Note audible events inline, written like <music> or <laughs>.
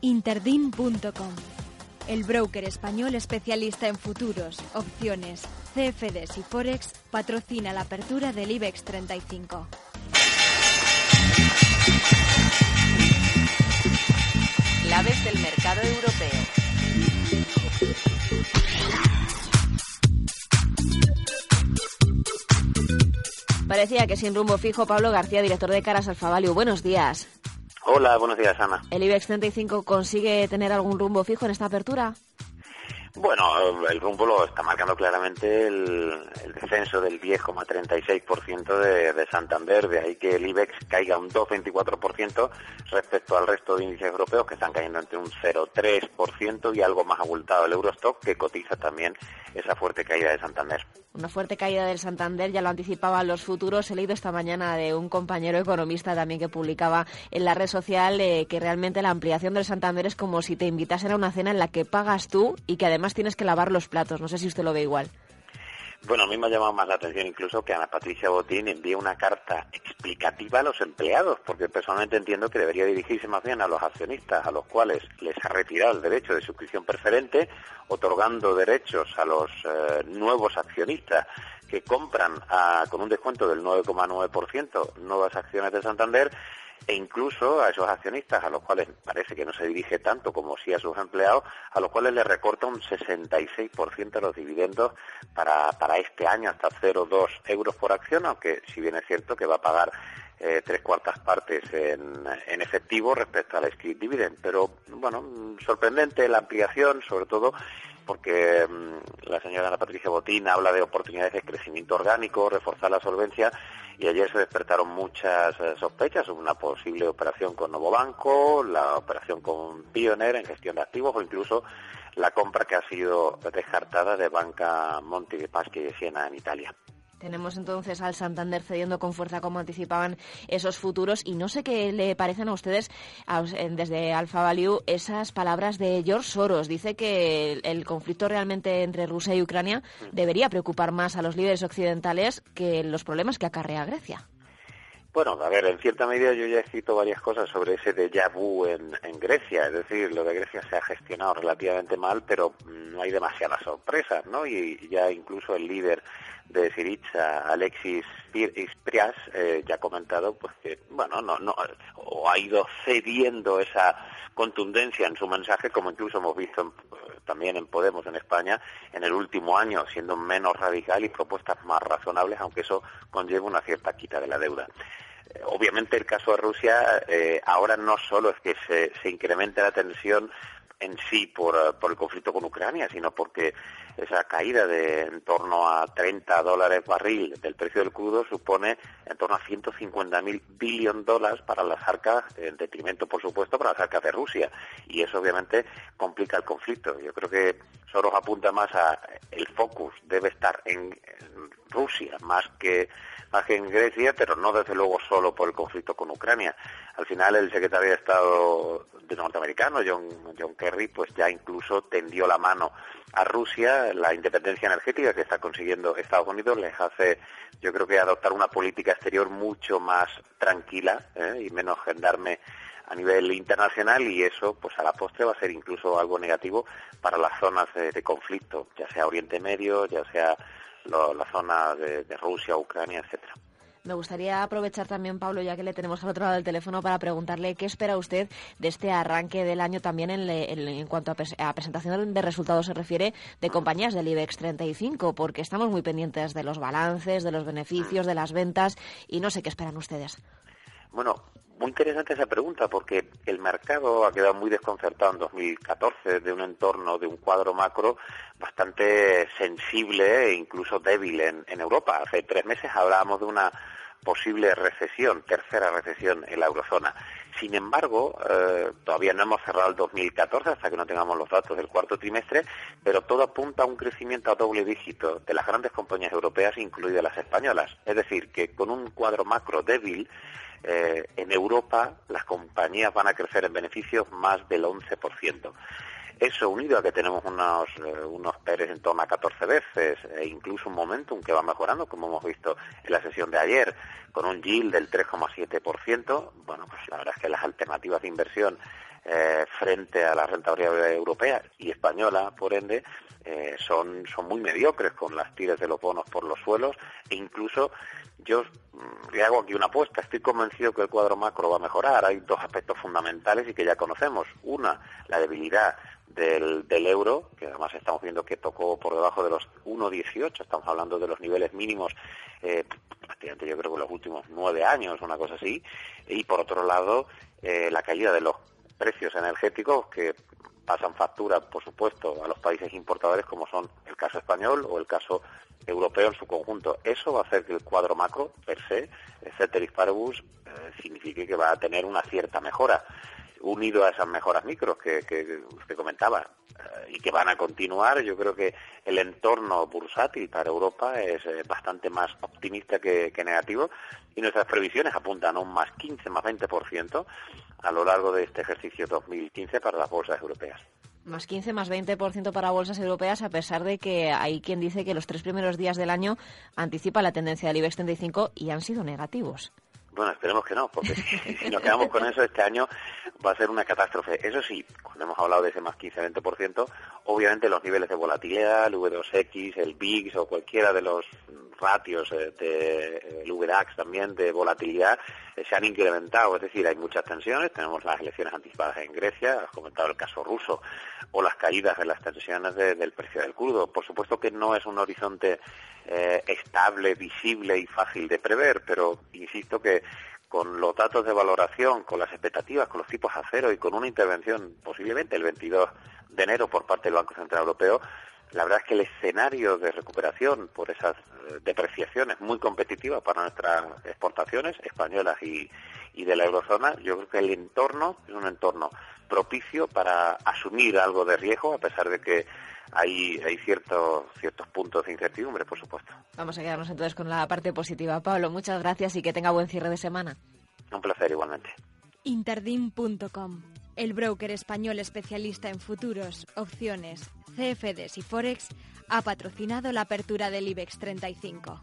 Interdin.com, el broker español especialista en futuros, opciones, CFDs y Forex, patrocina la apertura del IBEX 35. Claves del mercado europeo. Parecía que sin rumbo fijo, Pablo García, director de Caras Alfa Buenos días. Hola, buenos días, Ana. ¿El IBEX 35 consigue tener algún rumbo fijo en esta apertura? Bueno, el rumbo lo está marcando claramente el, descenso del 10,36% de, de Santander, de ahí que el IBEX caiga un 2,24% respecto al resto de índices europeos que están cayendo entre un 0,3% y algo más abultado el Eurostock que cotiza también esa fuerte caída de Santander. Una fuerte caída del Santander, ya lo anticipaban los futuros. He leído esta mañana de un compañero economista también que publicaba en la red social eh, que realmente la ampliación del Santander es como si te invitasen a una cena en la que pagas tú y que además tienes que lavar los platos. No sé si usted lo ve igual. Bueno, a mí me ha llamado más la atención incluso que Ana Patricia Botín envíe una carta explicativa a los empleados, porque personalmente entiendo que debería dirigirse más bien a los accionistas, a los cuales les ha retirado el derecho de suscripción preferente, otorgando derechos a los eh, nuevos accionistas que compran con un descuento del 9,9% nuevas acciones de Santander e incluso a esos accionistas a los cuales parece que no se dirige tanto como sí a sus empleados, a los cuales le recorta un 66% de los dividendos para, para este año hasta 0,2 euros por acción, aunque si bien es cierto que va a pagar eh, tres cuartas partes en, en, efectivo respecto al script dividend. Pero bueno, sorprendente la ampliación, sobre todo porque mm, la señora Ana Patricia Botín habla de oportunidades de crecimiento orgánico, reforzar la solvencia y ayer se despertaron muchas eh, sospechas sobre una posible operación con Novo Banco, la operación con Pioneer en gestión de activos o incluso la compra que ha sido descartada de Banca Monte de Paschi y Siena en Italia. Tenemos entonces al Santander cediendo con fuerza como anticipaban esos futuros y no sé qué le parecen a ustedes desde Alfa Value esas palabras de George Soros. Dice que el, conflicto realmente entre Rusia y Ucrania debería preocupar más a los líderes occidentales que los problemas que acarrea Grecia. Bueno, a ver, en cierta medida yo ya he escrito varias cosas sobre ese déjà vu en, en, Grecia, es decir, lo de Grecia se ha gestionado relativamente mal, pero no hay demasiadas sorpresas, ¿no? Y ya incluso el líder de Siriza, Alexis Isprias, eh, ya ha comentado pues que, bueno, no, no, o ha ido cediendo esa contundencia en su mensaje, como incluso hemos visto también en Podemos en España en el último año, siendo menos radical y propuestas más razonables, aunque eso conlleva una cierta quita de la deuda. Eh, obviamente el caso de Rusia eh, ahora no solo es que se, se incremente la tensión en sí por, eh, por, el conflicto con Ucrania, sino porque esa caída de en torno a 30 dólares barril del precio del crudo supone en torno a 150 mil billón dólares para las arcas, en detrimento, por supuesto, para las arcas de Rusia. Y eso obviamente complica el conflicto. Yo creo que Soros apunta más a el focus debe estar en Rusia más que en Grecia, pero no desde luego solo por el conflicto con Ucrania. Al final el secretario de Estado de norteamericano, John, John Kerry, pues ya incluso tendió la mano a Rusia. La independencia energética que está consiguiendo Estados Unidos les hace, yo creo que adoptar una política exterior mucho más tranquila ¿eh? y menos gendarme a nivel internacional y eso pues a la postre va a ser incluso algo negativo para las zonas de conflicto, ya sea Oriente Medio, ya sea la zona de, Rusia, Ucrania, etcétera. Me gustaría aprovechar también, Pablo, ya que le tenemos al otro lado del teléfono, para preguntarle qué espera usted de este arranque del año también en, cuanto a, presentación de resultados se refiere de compañías del IBEX 35, porque estamos muy pendientes de los balances, de los beneficios, de las ventas y no sé qué esperan ustedes. Bueno, muy interesante esa pregunta porque el mercado ha quedado muy desconcertado en 2014 de un entorno, de un cuadro macro bastante sensible e incluso débil en, Europa. Hace tres meses hablábamos de una posible recesión, tercera recesión en la eurozona. Sin embargo, eh, todavía no hemos cerrado el 2014 hasta que no tengamos los datos del cuarto trimestre, pero todo apunta a un crecimiento a doble dígito de las grandes compañías europeas, incluidas las españolas. Es decir, que con un cuadro macro débil, eh, en Europa las compañías van a crecer en beneficios más del 11%. Eso unido a que tenemos unos, eh, unos PERES en torno a 14 veces e incluso un momentum que va mejorando, como hemos visto en la sesión de ayer, con un yield del 3,7%, bueno, pues la verdad es que las alternativas de inversión eh, frente a la rentabilidad europea y española, por ende, eh, son, son muy mediocres con las tiras de los bonos por los suelos e incluso yo mm, le hago aquí una apuesta, estoy convencido que el cuadro macro va a mejorar. Hay dos aspectos fundamentales y que ya conocemos. Una, la debilidad del, euro, que además estamos viendo que tocó por debajo de los 1,18, estamos hablando de los niveles mínimos eh, yo creo que los últimos nueve años, una cosa así, y por otro lado eh, la caída de los precios energéticos que pasan factura, por supuesto, a los países importadores como son el caso español o el caso europeo en su conjunto. Eso va a hacer que el cuadro macro, per se, ceteris paribus, eh, signifique que va a tener una cierta mejora. Unido a esas mejoras micros que, que usted comentaba eh, y que van a continuar, yo creo que el entorno bursátil para Europa es eh, bastante más optimista que, que negativo y nuestras previsiones apuntan a un más 15, más 20% a lo largo de este ejercicio 2015 para las bolsas europeas. Más 15, más 20% para bolsas europeas, a pesar de que hay quien dice que los tres primeros días del año anticipa la tendencia del IBEX 35 y han sido negativos. Bueno, esperemos que no, porque <laughs> si nos quedamos con eso, este año va a ser una catástrofe. Eso sí, cuando hemos hablado de ese más 15-20%, obviamente los niveles de volatilidad, el V2X, el VIX o cualquiera de los ratios eh, del VDAX también de volatilidad eh, se han incrementado, es decir, hay muchas tensiones, tenemos las elecciones anticipadas en Grecia, has comentado el caso ruso, o las caídas de las tensiones del precio del crudo. Por supuesto que no es un horizonte eh, estable, visible y fácil de prever, pero insisto que con los datos de valoración, con las expectativas, con los tipos a cero y con una intervención posiblemente el 22 de enero por parte del Banco Central Europeo, la verdad es que el escenario de recuperación por esas eh, depreciaciones muy competitivas para nuestras exportaciones españolas y, y de la eurozona, yo creo que el entorno es un entorno propicio para asumir algo de riesgo, a pesar de que hay, hay ciertos, ciertos puntos de incertidumbre, por supuesto. Vamos a quedarnos entonces con la parte positiva. Pablo, muchas gracias y que tenga buen cierre de semana. Un placer igualmente. Interdim.com, el broker español especialista en futuros, opciones, CFDs y Forex, ha patrocinado la apertura del IBEX 35.